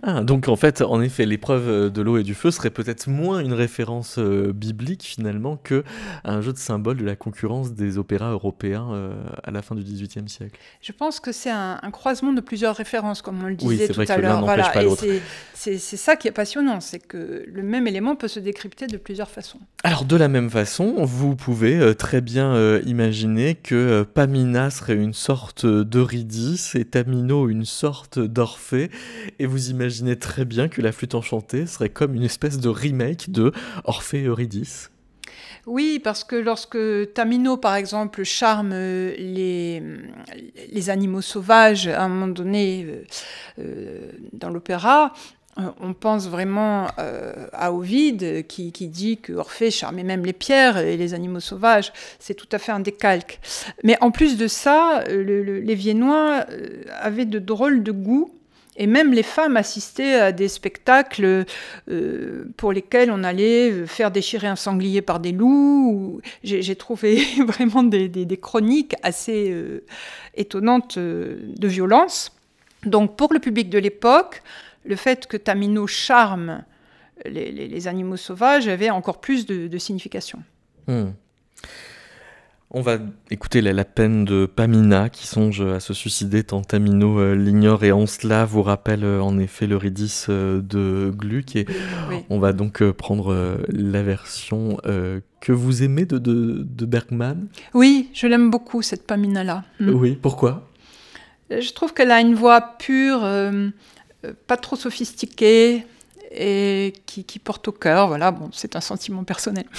Ah, donc en fait, en effet, l'épreuve euh, de l'eau et du feu serait peut-être moins une référence euh, biblique finalement que un jeu de symbole de la concurrence des opéras européens euh, à la fin du XVIIIe siècle. Je pense que c'est un, un croisement de plusieurs références, comme on le Oui, disait c'est tout vrai à l'heure. Voilà, c'est- ça qui est passionnant, c'est que le même élément peut se décrypter de plusieurs façons. Alors de la même façon, vous pouvez euh, très bien imaginer que Pamina serait une sorte d'Eurydice et Tamino une sorte d'Orphée, et vous imaginez très bien que la flûte enchantée serait comme une espèce de remake de Orphée et Eurydice. Oui, parce que lorsque Tamino, par exemple, charme euh, les, les animaux sauvages à un moment donné euh, euh, dans l'opéra, on pense vraiment à Ovide qui, qui dit que Orphée charmait même les pierres et les animaux sauvages. C'est tout à fait un décalque. Mais en plus de ça, le- le- les Viennois avaient de drôles de goût. Et même les femmes assistaient à des spectacles euh, pour lesquels on allait euh, faire déchirer un sanglier par des loups. ou- J'ai trouvé vraiment des, chroniques assez euh, étonnantes de violence. Donc pour le public de l'époque, le fait que Tamino charme les, animaux sauvages avait encore plus de, de signification. Hmm. On va écouter la, la peine de Pamina qui songe à se suicider tant Tamino euh, l'ignore et en cela vous rappelle euh, en effet l'Eurydice euh, de Gluck et Oui. on va donc prendre la version que vous aimez de, de, de Bergman. Oui, je l'aime beaucoup cette Pamina-là. Mm. Oui, pourquoi? Je trouve qu'elle a une voix pure, pas trop sophistiquée et qui, qui porte au cœur. Voilà, bon, c'est un sentiment personnel.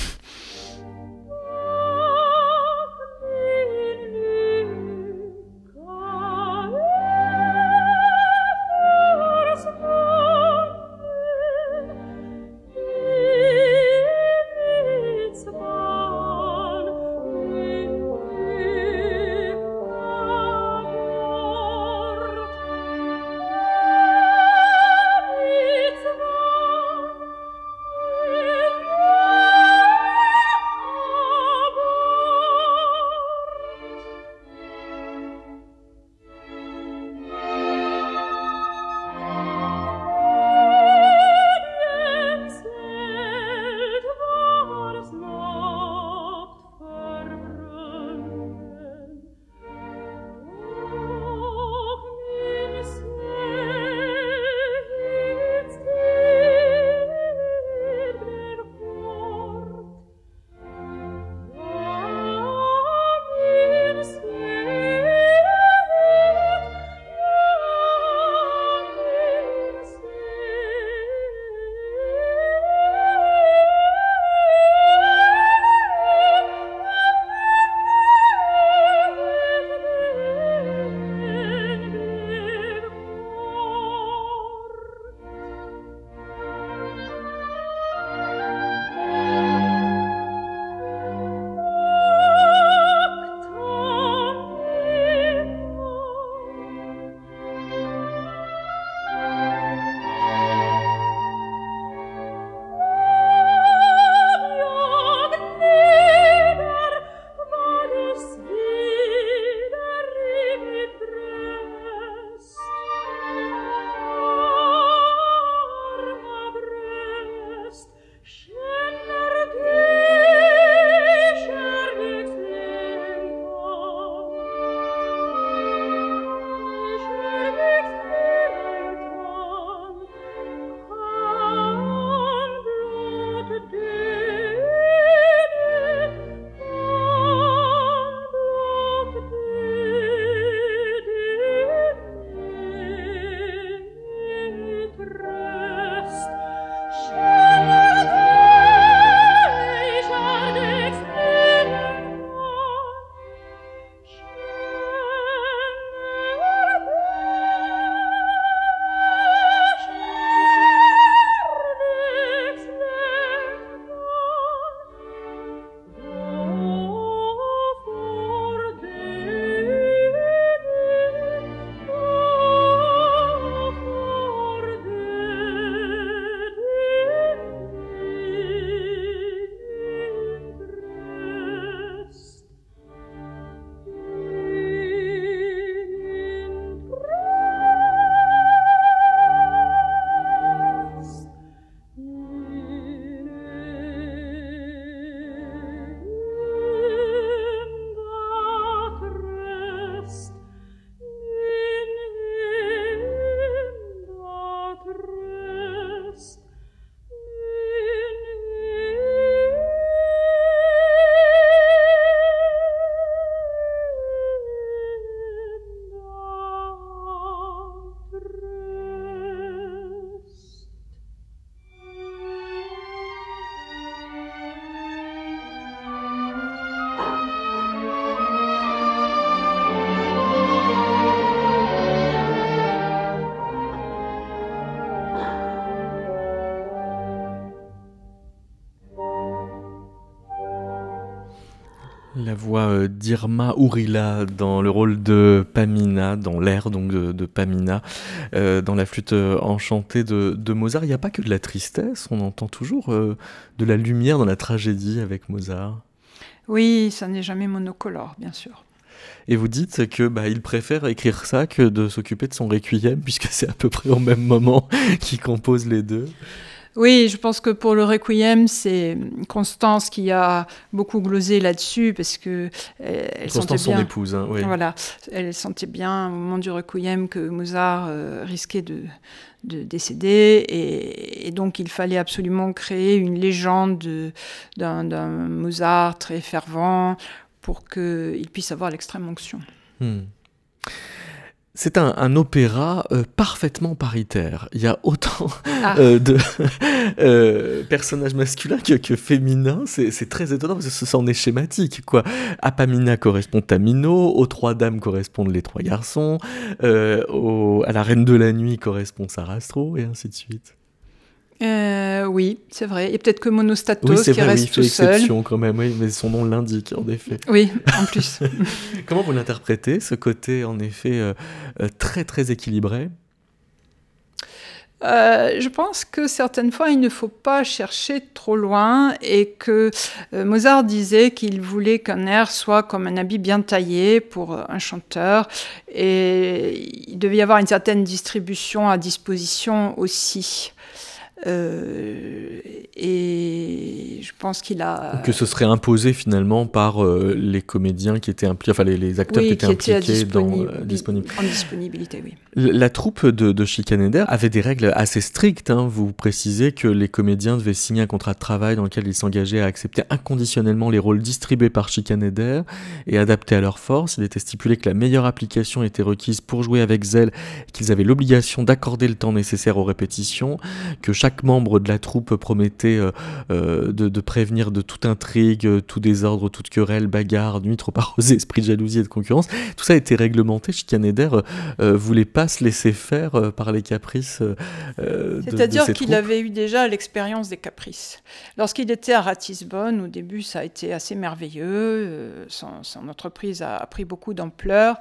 La voix euh, d'Irma Ourila dans le rôle de Pamina, dans l'air donc de, Pamina, euh, dans la flûte euh, enchantée de, Mozart. Il n'y a pas que de la tristesse, on entend toujours de la lumière dans la tragédie avec Mozart. Oui, ça n'est jamais monocolore, bien sûr. Et vous dites que bah, il préfère écrire ça que de s'occuper de son requiem, puisque c'est à peu près au même moment qu'il compose les deux. Oui, je pense que pour le Requiem, c'est Constance qui a beaucoup glosé là-dessus parce que euh, elle sentait bien. son épouse, hein, oui. Voilà, elle sentait bien au moment du Requiem que Mozart euh, risquait de, décéder et, donc il fallait absolument créer une légende d'un Mozart très fervent pour qu'il puisse avoir l'extrême onction. Hmm. C'est un, opéra euh, parfaitement paritaire. Il y a autant ah. euh, de euh, personnages masculins que, féminins. C'est très étonnant parce que ce sont est schématique. Quoi. Apamina correspond à Mino, aux trois dames correspondent les trois garçons, à la reine de la nuit correspond Sarastro, et ainsi de suite. Euh, oui, c'est vrai. Et peut-être que Monostatos qui reste oui, tout exception quand même, oui, mais son nom l'indique en effet. Oui, en plus. Comment vous l'interprétez, ce côté en effet euh, euh, très très équilibré? Je pense que certaines fois, il ne faut pas chercher trop loin et que Mozart disait qu'il voulait qu'un air soit comme un habit bien taillé pour un chanteur et il devait y avoir une certaine distribution à disposition aussi. Euh, et je pense qu'il a. Que ce serait imposé finalement par euh, les comédiens qui étaient impliqués, enfin les, acteurs qui étaient impliqués dans. Euh, disponible. En disponibilité, oui. La, troupe de, de Chicaneder avait des règles assez strictes. Hein. Vous précisez que les comédiens devaient signer un contrat de travail dans lequel ils s'engageaient à accepter inconditionnellement les rôles distribués par Chicaneder et adaptés à leur force. Il était stipulé que la meilleure application était requise pour jouer avec zèle, qu'ils avaient l'obligation d'accorder le temps nécessaire aux répétitions, que chaque membre de la troupe promettait euh, euh, de, prévenir de toute intrigue, tout désordre, toute querelle, bagarre, nuit trop arrosée, esprit de jalousie et de concurrence. Tout ça a été réglementé. Chicaneder euh, voulait pas se laisser faire par les caprices. C'est-à-dire qu'il avait eu déjà l'expérience des caprices. Lorsqu'il était à Ratisbonne, au début, ça a été assez merveilleux. son, son entreprise a pris beaucoup d'ampleur.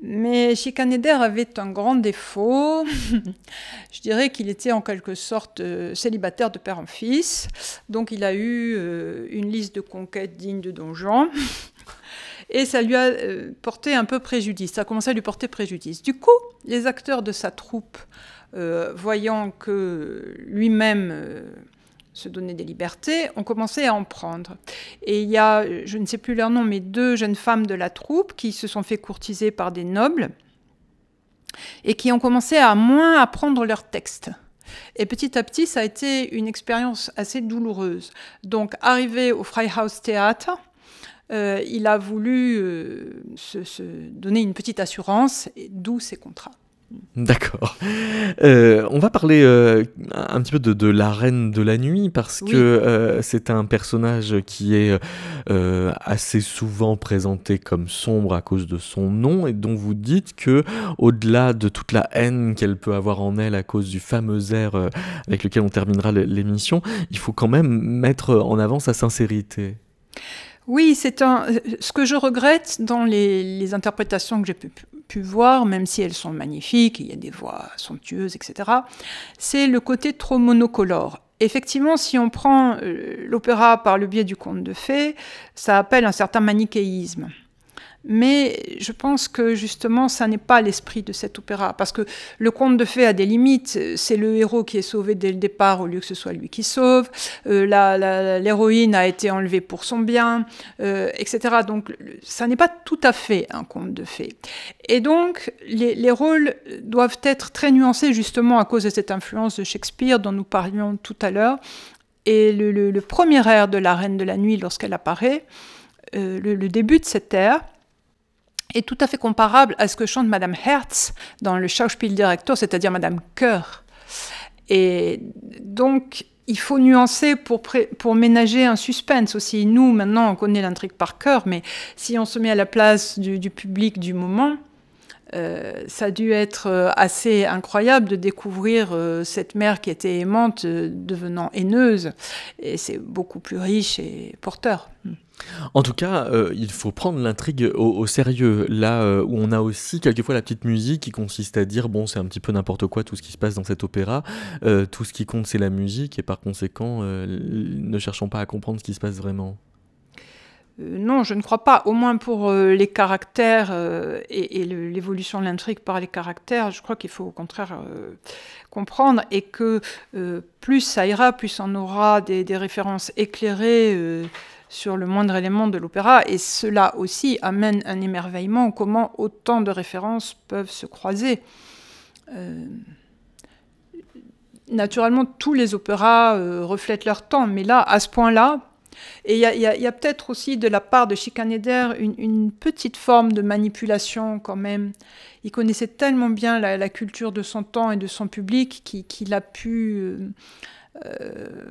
Mais Chicaneder avait un grand défaut. Je dirais qu'il était en quelque sorte euh, célibataire de père en fils. Donc il a eu euh, une liste de conquêtes digne de Don. Et ça lui a euh, porté un peu préjudice. Ça a commencé à lui porter préjudice. Du coup, les acteurs de sa troupe, voyant que lui-même se donner des libertés, ont commencé à en prendre. Et il y a, je ne sais plus leur nom, mais deux jeunes femmes de la troupe qui se sont fait courtiser par des nobles et qui ont commencé à moins apprendre leurs textes. Et petit à petit, ça a été une expérience assez douloureuse. Donc, arrivé au Freihaus Theater, euh, il a voulu euh, se, donner une petite assurance, d'où ces contrats. D'accord. Euh, on va parler euh, un petit peu de, la reine de la nuit parce que euh, c'est un personnage qui est assez souvent présenté comme sombre à cause de son nom et dont vous dites que au-delà de toute la haine qu'elle peut avoir en elle à cause du fameux air avec lequel on terminera l'émission, il faut quand même mettre en avant sa sincérité. Oui, c'est un. Ce que je regrette dans les, interprétations que j'ai pu, voir, même si elles sont magnifiques, il y a des voix somptueuses, etc., c'est le côté trop monocolore. Effectivement, si on prend euh, l'opéra par le biais du conte de fées, ça appelle un certain manichéisme. Mais je pense que justement, ça n'est pas l'esprit de cet opéra, parce que le conte de fées a des limites. C'est le héros qui est sauvé dès le départ au lieu que ce soit lui qui sauve. Euh, L'héroïne a été enlevée pour son bien, euh, etc. Donc, ça n'est pas tout à fait un conte de fées. Et donc, les, rôles doivent être très nuancés justement à cause de cette influence de Shakespeare dont nous parlions tout à l'heure. Et le, premier air de la Reine de la Nuit, lorsqu'elle apparaît, euh, le, début de cet air, est tout à fait comparable à ce que chante Madame Hertz dans le Schauspieldirektor, c'est-à-dire Madame Chœur. Et donc, il faut nuancer pour, pour ménager un suspense aussi. Nous, maintenant, on connaît l'intrigue par cœur, mais si on se met à la place du, public du moment, euh, ça a dû être euh, assez incroyable de découvrir euh, cette mère qui était aimante devenant haineuse. Et c'est beaucoup plus riche et porteur. En tout cas, euh, il faut prendre l'intrigue au, sérieux. Là euh, où on a aussi quelquefois la petite musique qui consiste à dire bon, c'est un petit peu n'importe quoi tout ce qui se passe dans cet opéra. Euh, tout ce qui compte, c'est la musique, et par conséquent, ne cherchons pas à comprendre ce qui se passe vraiment. non, je ne crois pas. Au moins pour les caractères et, l'évolution de l'intrigue par les caractères, je crois qu'il faut au contraire comprendre et que plus ça ira, plus on aura des, des références éclairées sur le moindre élément de l'opéra, et cela aussi amène un émerveillement, comment autant de références peuvent se croiser. Euh, naturellement, tous les opéras euh, reflètent leur temps, mais là, à ce point-là, et il y a, peut-être aussi de la part de Schikaneder une, petite forme de manipulation quand même. Il connaissait tellement bien la, culture de son temps et de son public qu'il a pu... Euh, euh,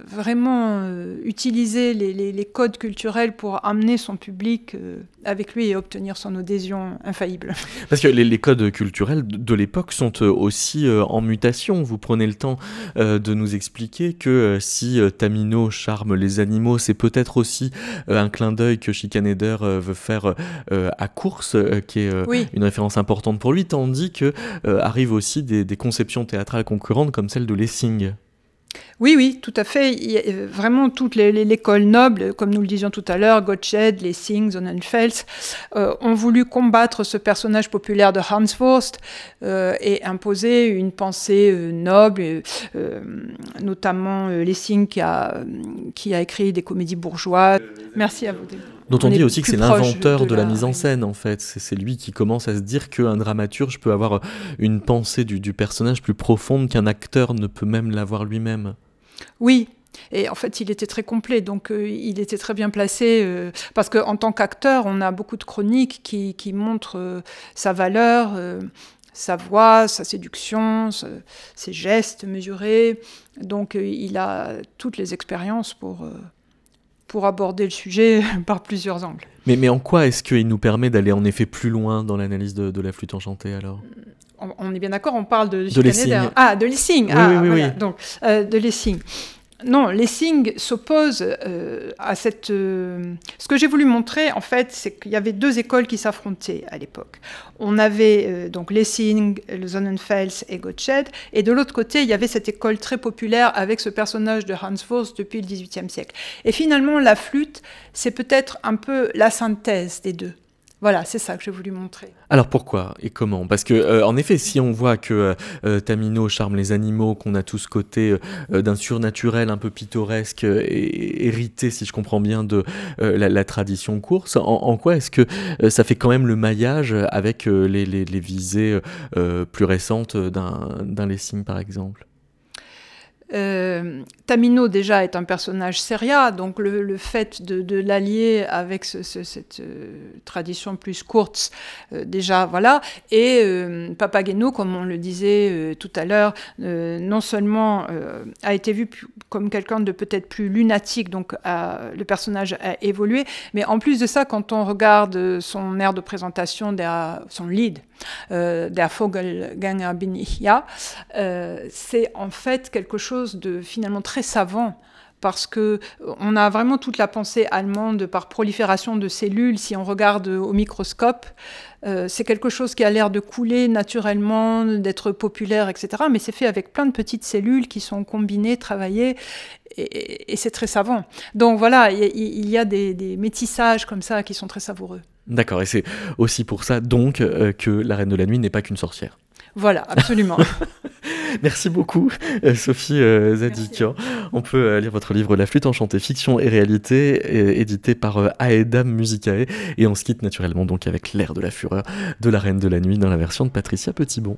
vraiment euh, utiliser les, codes culturels pour amener son public euh, avec lui et obtenir son adhésion infaillible. Parce que les, codes culturels de l'époque sont aussi en mutation. Vous prenez le temps de nous expliquer que si Tamino charme les animaux, c'est peut-être aussi un clin d'œil que Schikaneder veut faire à Course, qui est une référence importante pour lui, tandis que arrivent aussi des, des conceptions théâtrales concurrentes comme celle de Lessing. Oui, oui, tout à fait. Il y a euh, vraiment toute l'école noble, comme nous le disions tout à l'heure, Gottsched, Lessing, Sonnenfels, euh, ont voulu combattre ce personnage populaire de Hans Wurst euh, et imposer une pensée noble, notamment Lessing qui a, qui a écrit des comédies bourgeoises. Merci à vous. Dont on, dit aussi que c'est l'inventeur de, la, mise en scène, en fait. C'est lui qui commence à se dire qu'un dramaturge peut avoir une pensée du, du personnage plus profonde qu'un acteur ne peut même l'avoir lui-même. Oui, et en fait, il était très complet, donc euh, il était très bien placé, euh, parce qu'en tant qu'acteur, on a beaucoup de chroniques qui, qui montrent euh, sa valeur, sa voix, sa séduction, ses gestes mesurés. Donc il a toutes les expériences pour, pour aborder le sujet par plusieurs angles. Mais, mais en quoi est-ce qu'il nous permet d'aller en effet plus loin dans l'analyse de, la flûte enchantée alors? On, est bien d'accord, on parle de, de Lessing. Ah, de Lessing. Oui, ah, oui, oui, Donc, de Lessing. Non, Lessing s'oppose euh, à cette. Euh, ce que j'ai voulu montrer, en fait, c'est qu'il y avait deux écoles qui s'affrontaient à l'époque. On avait euh, donc Lessing, le Sonnenfels et Gottsched, et de l'autre côté, il y avait cette école très populaire avec ce personnage de Hans Wurst depuis le XVIIIe siècle. Et finalement, la flûte, c'est peut-être un peu la synthèse des deux. Voilà, c'est ça que j'ai voulu montrer. Alors pourquoi et comment? Parce que euh, en effet, si on voit que euh, euh, Tamino charme les animaux, qu'on a tout ce côté d'un surnaturel un peu pittoresque et hérité, si je comprends bien, de la, tradition course, en, quoi est-ce que ça fait quand même le maillage avec les, les visées plus récentes d'un Lessing, par exemple? Euh, Tamino déjà est un personnage seria, donc le, fait de, l'allier avec cette euh, tradition plus courte, euh, déjà voilà. Et Papageno, comme on le disait tout à l'heure, non seulement a été vu comme quelqu'un de peut-être plus lunatique, donc le personnage a évolué, mais en plus de ça, quand on regarde son air de présentation, son lead, Der Vogelgänger bin ich ja, c'est en fait quelque chose de finalement très savant parce que on a vraiment toute la pensée allemande par prolifération de cellules. Si on regarde au microscope, euh, c'est quelque chose qui a l'air de couler naturellement, d'être populaire, etc. Mais c'est fait avec plein de petites cellules qui sont combinées, travaillées, et, c'est très savant. Donc voilà, il y, a des, des métissages comme ça qui sont très savoureux. D'accord, et c'est aussi pour ça donc euh, que la Reine de la Nuit n'est pas qu'une sorcière. Voilà, absolument. Merci beaucoup, euh, Sophie euh, Zadikian. On peut euh, lire votre livre La flûte enchantée, fiction et réalité, édité par Aedam Musicae. Et on se quitte naturellement donc avec l'air de la fureur de la Reine de la Nuit dans la version de Patricia Petitbon.